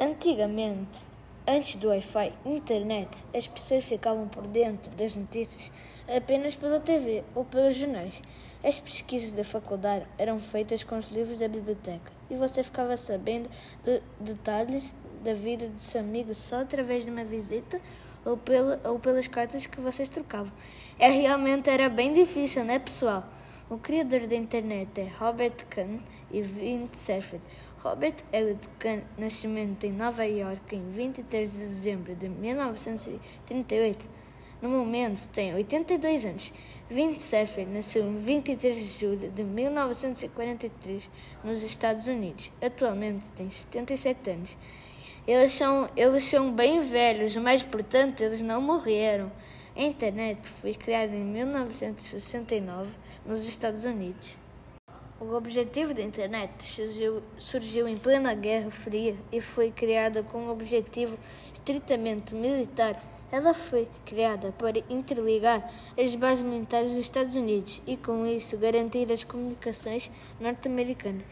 Antigamente, antes do Wi-Fi internet, as pessoas ficavam por dentro das notícias apenas pela TV ou pelos jornais. As pesquisas da faculdade eram feitas com os livros da biblioteca e você ficava sabendo de detalhes da vida do seu amigo só através de uma visita ou, pela, ou pelas cartas que vocês trocavam. É realmente era bem difícil, né, pessoal? O criador da internet é Robert Kahn e Vint Cerf. Robert Elliot Kahn, nascimento em Nova York em 23 de dezembro de 1938. No momento tem 82 anos. Vint Cerf nasceu em 23 de julho de 1943 nos Estados Unidos. Atualmente tem 77 anos. Eles são, eles são bem velhos, mas portanto eles não morreram. A internet foi criada em 1969 nos Estados Unidos. O objetivo da internet surgiu, surgiu em plena Guerra Fria e foi criada com um objetivo estritamente militar ela foi criada para interligar as bases militares dos Estados Unidos e, com isso, garantir as comunicações norte-americanas.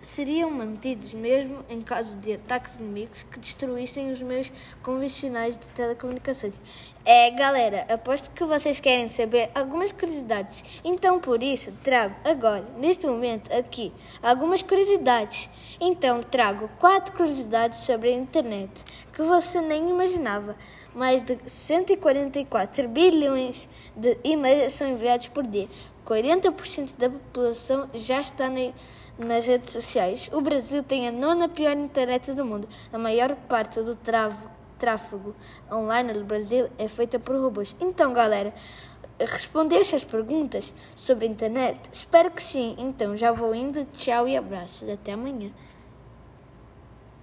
Seriam mantidos mesmo em caso de ataques inimigos que destruíssem os meios convencionais de telecomunicações. É, galera, aposto que vocês querem saber algumas curiosidades. Então, por isso, trago agora, neste momento, aqui, algumas curiosidades. Então, trago quatro curiosidades sobre a internet que você nem imaginava mais de 144 bilhões de e-mails são enviados por dia. 40% da população já está nas redes sociais. O Brasil tem a nona pior internet do mundo. A maior parte do tráfego online no Brasil é feita por robôs. Então, galera, respondeste as perguntas sobre a internet? Espero que sim. Então, já vou indo. Tchau e abraços. Até amanhã.